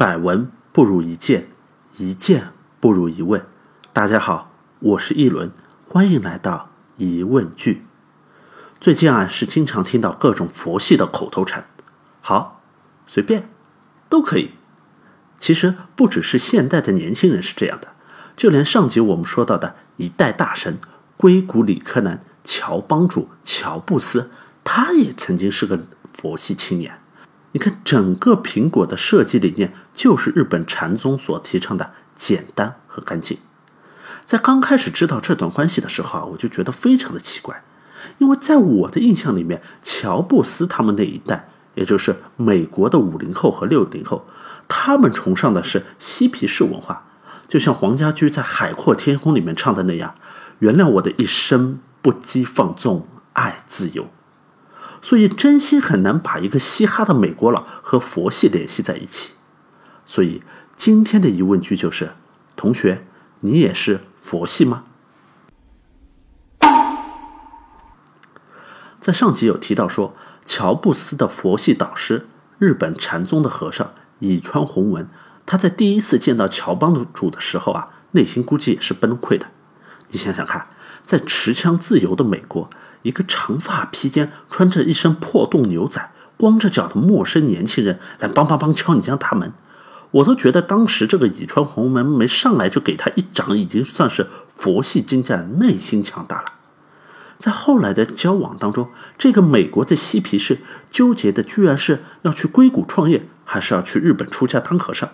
百闻不如一见，一见不如一问。大家好，我是一轮，欢迎来到疑问句。最近啊，是经常听到各种佛系的口头禅，好，随便，都可以。其实不只是现代的年轻人是这样的，就连上集我们说到的一代大神硅谷理科男乔帮主乔布斯，他也曾经是个佛系青年。你看，整个苹果的设计理念就是日本禅宗所提倡的简单和干净。在刚开始知道这段关系的时候啊，我就觉得非常的奇怪，因为在我的印象里面，乔布斯他们那一代，也就是美国的五零后和六零后，他们崇尚的是嬉皮士文化，就像黄家驹在《海阔天空》里面唱的那样：“原谅我的一生不羁放纵，爱自由。”所以，真心很难把一个嘻哈的美国佬和佛系联系在一起。所以，今天的疑问句就是：同学，你也是佛系吗？在上集有提到说，乔布斯的佛系导师，日本禅宗的和尚乙川弘文，他在第一次见到乔帮主的时候啊，内心估计也是崩溃的。你想想看，在持枪自由的美国。一个长发披肩、穿着一身破洞牛仔、光着脚的陌生年轻人来梆梆梆敲你家大门，我都觉得当时这个乙川红门没上来就给他一掌，已经算是佛系精湛、内心强大了。在后来的交往当中，这个美国的嬉皮士纠结的居然是要去硅谷创业，还是要去日本出家当和尚？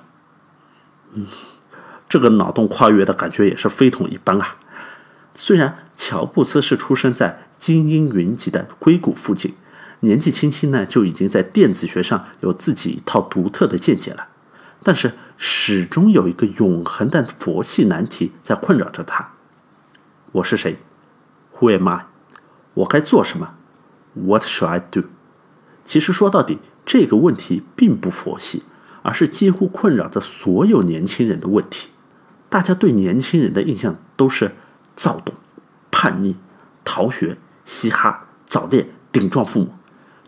嗯，这个脑洞跨越的感觉也是非同一般啊。虽然乔布斯是出生在。精英云集的硅谷附近，年纪轻轻呢就已经在电子学上有自己一套独特的见解了。但是始终有一个永恒的佛系难题在困扰着他：我是谁？Who am I？我该做什么？What should I do？其实说到底，这个问题并不佛系，而是几乎困扰着所有年轻人的问题。大家对年轻人的印象都是躁动、叛逆、逃学。嘻哈、早恋、顶撞父母，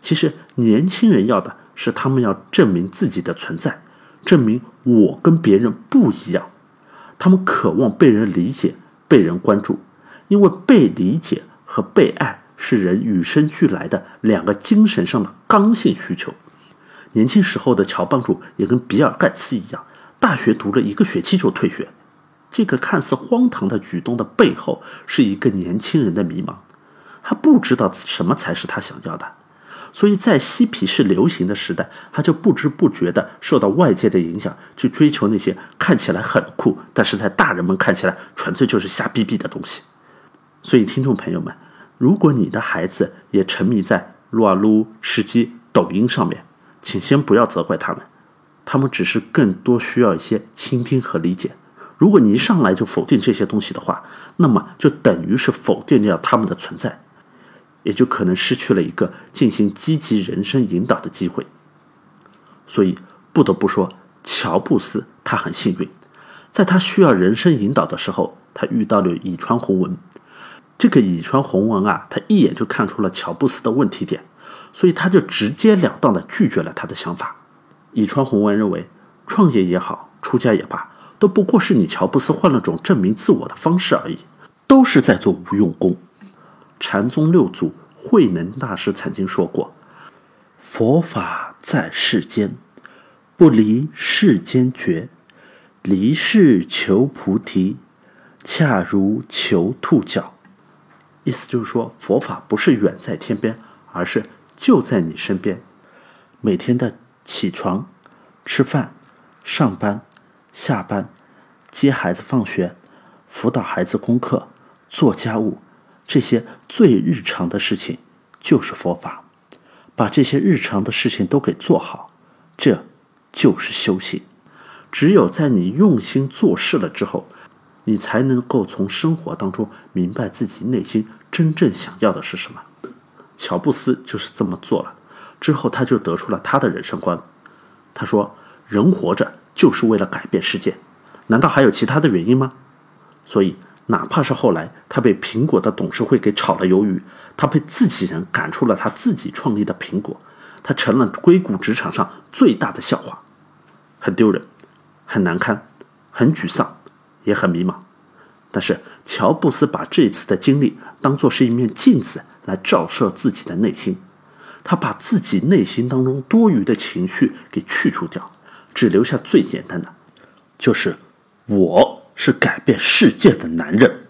其实年轻人要的是他们要证明自己的存在，证明我跟别人不一样。他们渴望被人理解、被人关注，因为被理解和被爱是人与生俱来的两个精神上的刚性需求。年轻时候的乔帮主也跟比尔盖茨一样，大学读了一个学期就退学。这个看似荒唐的举动的背后，是一个年轻人的迷茫。他不知道什么才是他想要的，所以在嬉皮士流行的时代，他就不知不觉地受到外界的影响，去追求那些看起来很酷，但是在大人们看起来纯粹就是瞎逼逼的东西。所以，听众朋友们，如果你的孩子也沉迷在撸啊撸、吃鸡、抖音上面，请先不要责怪他们，他们只是更多需要一些倾听和理解。如果你一上来就否定这些东西的话，那么就等于是否定掉他们的存在。也就可能失去了一个进行积极人生引导的机会，所以不得不说，乔布斯他很幸运，在他需要人生引导的时候，他遇到了乙川弘文。这个乙川弘文啊，他一眼就看出了乔布斯的问题点，所以他就直截了当的拒绝了他的想法。乙川弘文认为，创业也好，出家也罢，都不过是你乔布斯换了种证明自我的方式而已，都是在做无用功。禅宗六祖慧能大师曾经说过：“佛法在世间，不离世间觉。离世求菩提，恰如求兔角。”意思就是说，佛法不是远在天边，而是就在你身边。每天的起床、吃饭、上班、下班、接孩子放学、辅导孩子功课、做家务。这些最日常的事情就是佛法，把这些日常的事情都给做好，这就是修行。只有在你用心做事了之后，你才能够从生活当中明白自己内心真正想要的是什么。乔布斯就是这么做了，之后他就得出了他的人生观。他说：“人活着就是为了改变世界，难道还有其他的原因吗？”所以。哪怕是后来他被苹果的董事会给炒了鱿鱼，他被自己人赶出了他自己创立的苹果，他成了硅谷职场上最大的笑话。很丢人，很难堪，很沮丧，也很迷茫。但是乔布斯把这一次的经历当作是一面镜子来照射自己的内心，他把自己内心当中多余的情绪给去除掉，只留下最简单的，就是我是改变世界的男人。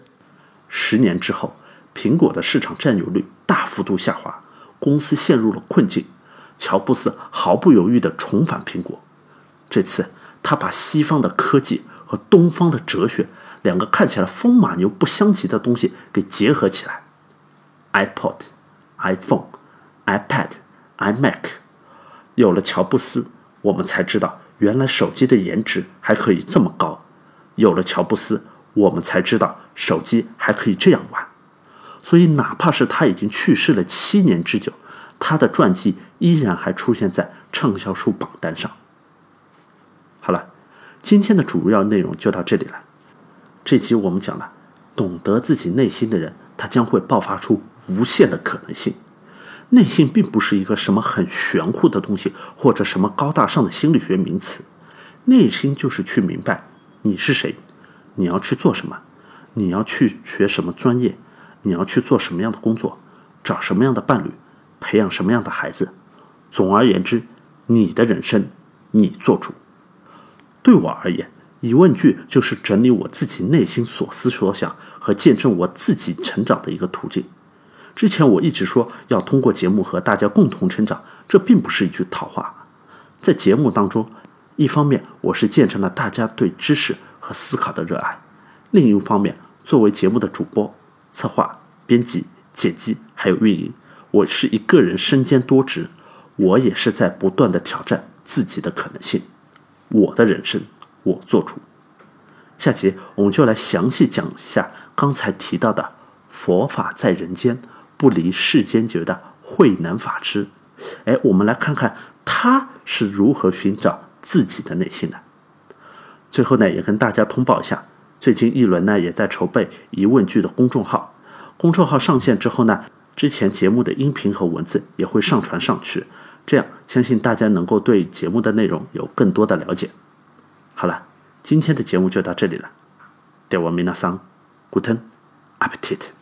十年之后，苹果的市场占有率大幅度下滑，公司陷入了困境。乔布斯毫不犹豫地重返苹果，这次他把西方的科技和东方的哲学两个看起来风马牛不相及的东西给结合起来。iPod、iPhone、iPad、iMac，有了乔布斯，我们才知道原来手机的颜值还可以这么高；有了乔布斯，我们才知道手机还可以这样玩。所以，哪怕是他已经去世了七年之久。他的传记依然还出现在畅销书榜单上。好了，今天的主要内容就到这里了。这集我们讲了，懂得自己内心的人，他将会爆发出无限的可能性。内心并不是一个什么很玄乎的东西，或者什么高大上的心理学名词。内心就是去明白你是谁，你要去做什么，你要去学什么专业，你要去做什么样的工作，找什么样的伴侣。培养什么样的孩子？总而言之，你的人生你做主。对我而言，疑问句就是整理我自己内心所思所想和见证我自己成长的一个途径。之前我一直说要通过节目和大家共同成长，这并不是一句套话。在节目当中，一方面我是见证了大家对知识和思考的热爱，另一方面，作为节目的主播、策划、编辑、剪辑还有运营。我是一个人身兼多职，我也是在不断的挑战自己的可能性。我的人生，我做主。下节我们就来详细讲一下刚才提到的佛法在人间，不离世间觉的慧能法师。哎，我们来看看他是如何寻找自己的内心的。最后呢，也跟大家通报一下，最近一轮呢也在筹备疑问句的公众号，公众号上线之后呢。之前节目的音频和文字也会上传上去，这样相信大家能够对节目的内容有更多的了解。好了，今天的节目就到这里了。では皆さん、guten Appetit。